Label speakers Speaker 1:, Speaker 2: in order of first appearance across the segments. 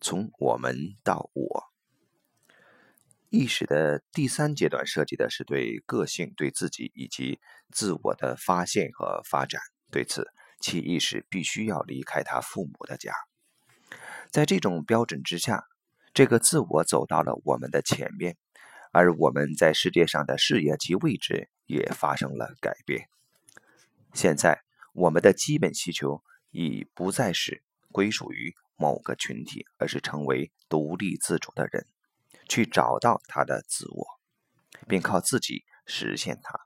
Speaker 1: 从我们到我。意识的第三阶段涉及的是对个性、对自己以及自我的发现和发展。对此，其意识必须要离开他父母的家。在这种标准之下，这个自我走到了我们的前面，而我们在世界上的视野及位置也发生了改变。现在，我们的基本需求已不再是归属于某个群体，而是成为独立自主的人，去找到他的自我，并靠自己实现它。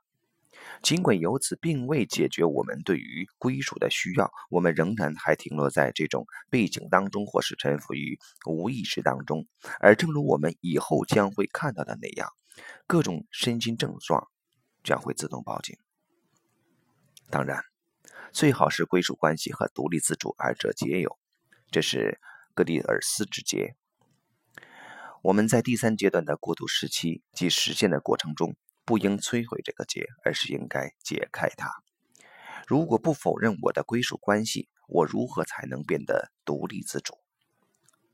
Speaker 1: 尽管由此并未解决我们对于归属的需要，我们仍然还停留在这种背景当中，或是沉浮于无意识当中。而正如我们以后将会看到的那样，各种身心症状将会自动报警。当然，最好是归属关系和独立自主二者皆有，这是格里尔斯之结。我们在第三阶段的过渡时期及实现的过程中。不应摧毁这个结，而是应该解开它。如果不否认我的归属关系，我如何才能变得独立自主？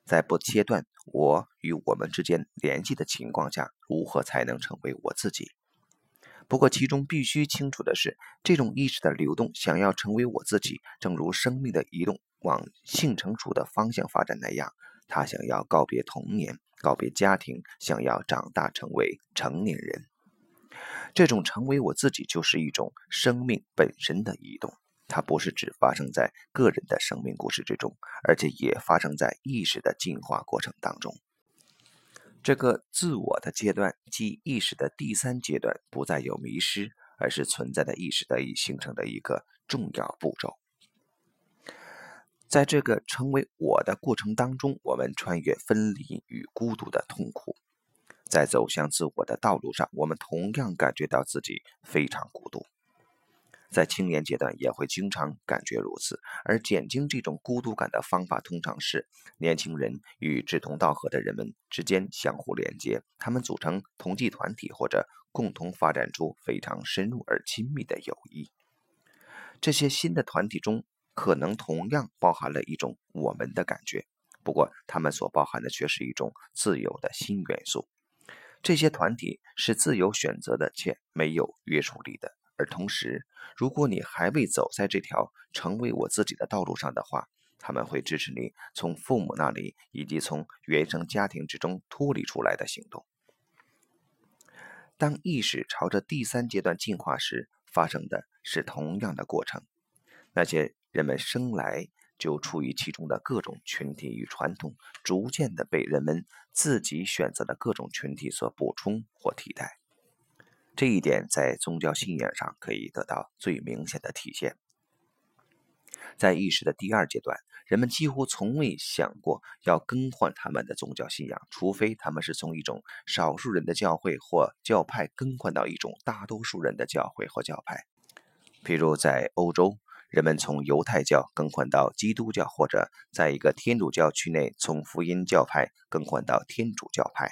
Speaker 1: 在不切断我与我们之间联系的情况下，如何才能成为我自己？不过，其中必须清楚的是，这种意识的流动，想要成为我自己，正如生命的移动往性成熟的方向发展那样，他想要告别童年，告别家庭，想要长大成为成年人。这种成为我自己，就是一种生命本身的移动。它不是只发生在个人的生命故事之中，而且也发生在意识的进化过程当中。这个自我的阶段，即意识的第三阶段，不再有迷失，而是存在的意识得以形成的一个重要步骤。在这个成为我的过程当中，我们穿越分离与孤独的痛苦。在走向自我的道路上，我们同样感觉到自己非常孤独。在青年阶段也会经常感觉如此，而减轻这种孤独感的方法通常是年轻人与志同道合的人们之间相互连接，他们组成同济团体或者共同发展出非常深入而亲密的友谊。这些新的团体中可能同样包含了一种我们的感觉，不过他们所包含的却是一种自由的新元素。这些团体是自由选择的，且没有约束力的。而同时，如果你还未走在这条成为我自己的道路上的话，他们会支持你从父母那里以及从原生家庭之中脱离出来的行动。当意识朝着第三阶段进化时，发生的是同样的过程。那些人们生来。就处于其中的各种群体与传统，逐渐的被人们自己选择的各种群体所补充或替代。这一点在宗教信仰上可以得到最明显的体现。在意识的第二阶段，人们几乎从未想过要更换他们的宗教信仰，除非他们是从一种少数人的教会或教派更换到一种大多数人的教会或教派。譬如在欧洲。人们从犹太教更换到基督教，或者在一个天主教区内从福音教派更换到天主教派，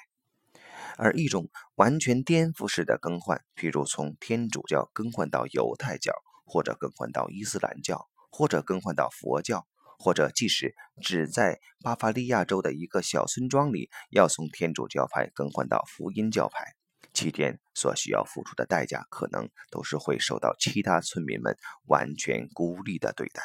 Speaker 1: 而一种完全颠覆式的更换，譬如从天主教更换到犹太教，或者更换到伊斯兰教，或者更换到佛教，或者即使只在巴伐利亚州的一个小村庄里，要从天主教派更换到福音教派。七天所需要付出的代价，可能都是会受到其他村民们完全孤立的对待。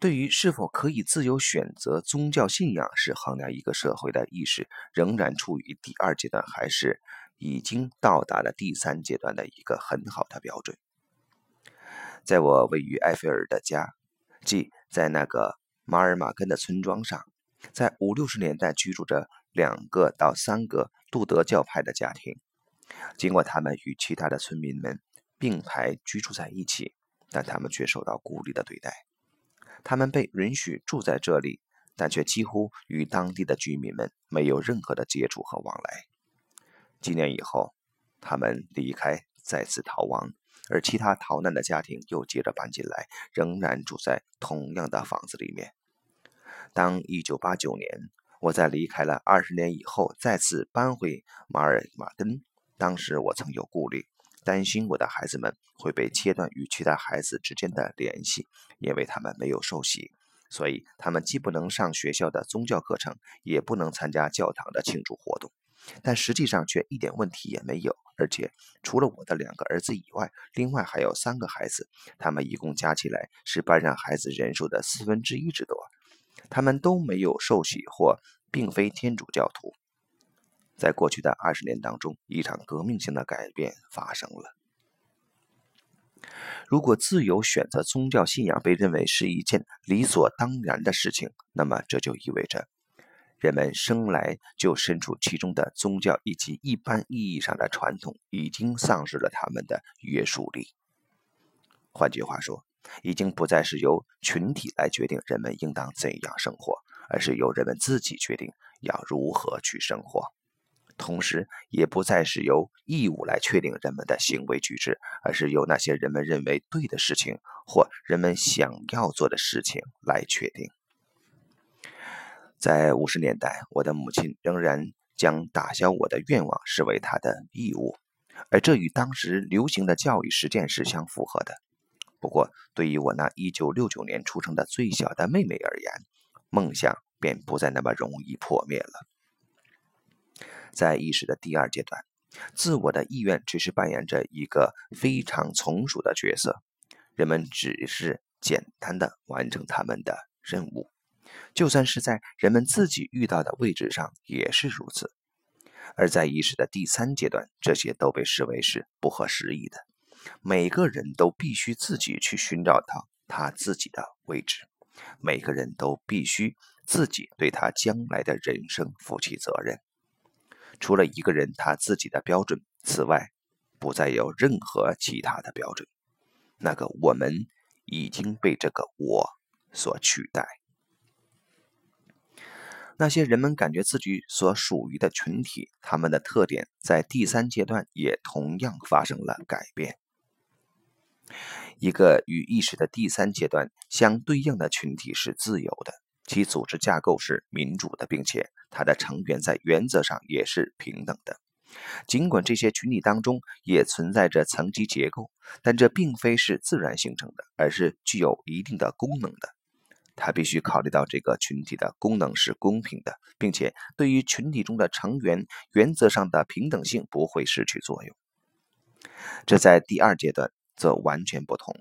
Speaker 1: 对于是否可以自由选择宗教信仰，是衡量一个社会的意识仍然处于第二阶段，还是已经到达了第三阶段的一个很好的标准。在我位于埃菲尔的家，即在那个马尔马根的村庄上，在五六十年代居住着。两个到三个杜德教派的家庭，尽管他们与其他的村民们并排居住在一起，但他们却受到孤立的对待。他们被允许住在这里，但却几乎与当地的居民们没有任何的接触和往来。几年以后，他们离开，再次逃亡，而其他逃难的家庭又接着搬进来，仍然住在同样的房子里面。当1989年。我在离开了二十年以后，再次搬回马尔马根。当时我曾有顾虑，担心我的孩子们会被切断与其他孩子之间的联系，因为他们没有受洗，所以他们既不能上学校的宗教课程，也不能参加教堂的庆祝活动。但实际上却一点问题也没有，而且除了我的两个儿子以外，另外还有三个孩子，他们一共加起来是班上孩子人数的四分之一之多。他们都没有受洗或并非天主教徒。在过去的二十年当中，一场革命性的改变发生了。如果自由选择宗教信仰被认为是一件理所当然的事情，那么这就意味着人们生来就身处其中的宗教以及一般意义上的传统已经丧失了他们的约束力。换句话说，已经不再是由群体来决定人们应当怎样生活，而是由人们自己决定要如何去生活。同时，也不再是由义务来确定人们的行为举止，而是由那些人们认为对的事情或人们想要做的事情来确定。在五十年代，我的母亲仍然将打消我的愿望视为她的义务，而这与当时流行的教育实践是相符合的。不过，对于我那一九六九年出生的最小的妹妹而言，梦想便不再那么容易破灭了。在意识的第二阶段，自我的意愿只是扮演着一个非常从属的角色，人们只是简单的完成他们的任务，就算是在人们自己遇到的位置上也是如此。而在意识的第三阶段，这些都被视为是不合时宜的，每个人都必须自己去寻找到他自己的位置，每个人都必须自己对他将来的人生负起责任。除了一个人他自己的标准，此外，不再有任何其他的标准。那个我们已经被这个我所取代。那些人们感觉自己所属于的群体，他们的特点在第三阶段也同样发生了改变。一个与意识的第三阶段相对应的群体是自由的。其组织架构是民主的，并且它的成员在原则上也是平等的。尽管这些群体当中也存在着层级结构，但这并非是自然形成的，而是具有一定的功能的。它必须考虑到这个群体的功能是公平的，并且对于群体中的成员，原则上的平等性不会失去作用。这在第二阶段则完全不同。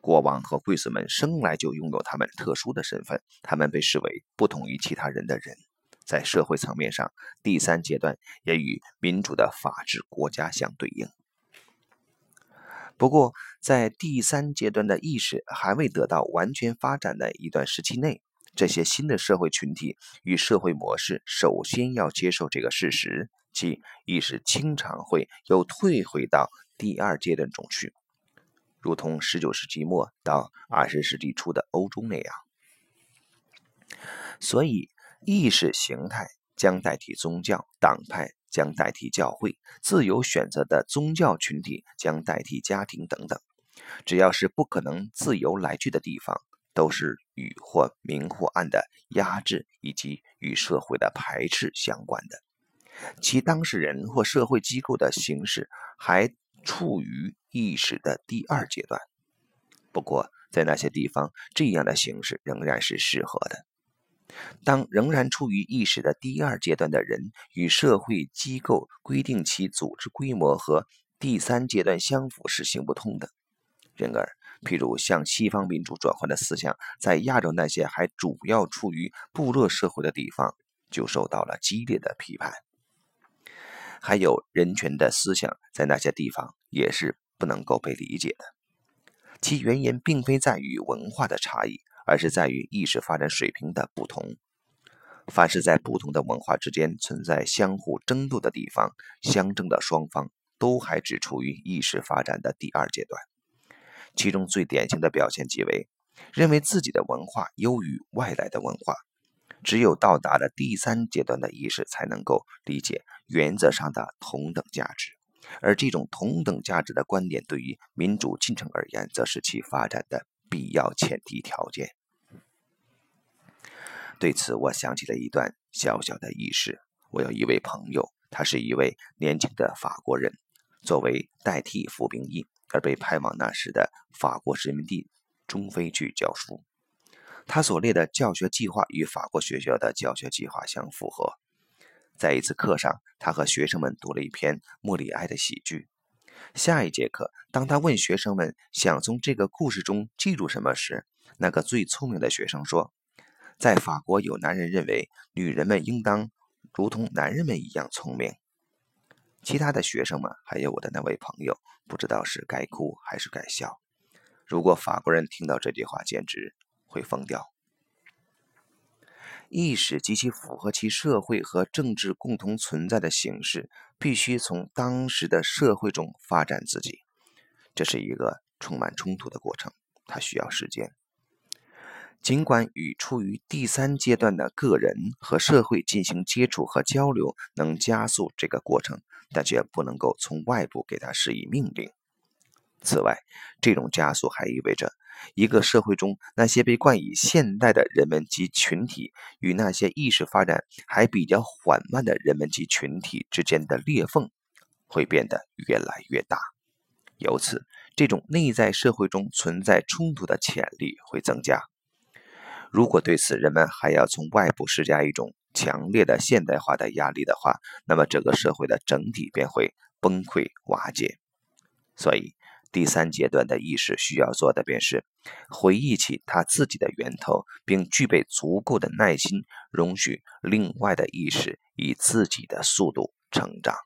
Speaker 1: 国王和贵族们生来就拥有他们特殊的身份，他们被视为不同于其他人的人。在社会层面上，第三阶段也与民主的法治国家相对应。不过，在第三阶段的意识还未得到完全发展的一段时期内，这些新的社会群体与社会模式首先要接受这个事实，即意识经常会又退回到第二阶段中去。如同十九世纪末到二十世纪初的欧洲那样，所以意识形态将代替宗教，党派将代替教会，自由选择的宗教群体将代替家庭等等。只要是不可能自由来去的地方，都是与或明或暗的压制以及与社会的排斥相关的。其当事人或社会机构的形式还。处于意识的第二阶段，不过在那些地方，这样的形式仍然是适合的。当仍然处于意识的第二阶段的人与社会机构规定其组织规模和第三阶段相符是行不通的。然而，譬如向西方民主转换的思想，在亚洲那些还主要处于部落社会的地方，就受到了激烈的批判。还有人权的思想，在那些地方也是不能够被理解的。其原因并非在于文化的差异，而是在于意识发展水平的不同。凡是在不同的文化之间存在相互争斗的地方，相争的双方都还只处于意识发展的第二阶段。其中最典型的表现即为认为自己的文化优于外来的文化。只有到达了第三阶段的意识，才能够理解原则上的同等价值，而这种同等价值的观点，对于民主进程而言，则是其发展的必要前提条件。对此，我想起了一段小小的轶事。我有一位朋友，他是一位年轻的法国人，作为代替服兵役而被派往那时的法国殖民地中非去教书。他所列的教学计划与法国学校的教学计划相符合。在一次课上，他和学生们读了一篇莫里埃的喜剧。下一节课，当他问学生们想从这个故事中记住什么时，那个最聪明的学生说：“在法国，有男人认为女人们应当如同男人们一样聪明。”其他的学生们，还有我的那位朋友，不知道是该哭还是该笑。如果法国人听到这句话，简直会疯掉。意识及其符合其社会和政治共同存在的形式，必须从当时的社会中发展自己。这是一个充满冲突的过程，它需要时间。尽管与处于第三阶段的个人和社会进行接触和交流，能加速这个过程，但却不能够从外部给他施以命令。此外，这种加速还意味着。一个社会中，那些被冠以现代的人们及群体，与那些意识发展还比较缓慢的人们及群体之间的裂缝，会变得越来越大。由此，这种内在社会中存在冲突的潜力会增加。如果对此人们还要从外部施加一种强烈的现代化的压力的话，那么整个社会的整体便会崩溃瓦解。所以。第三阶段的意识需要做的便是回忆起他自己的源头，并具备足够的耐心，容许另外的意识以自己的速度成长。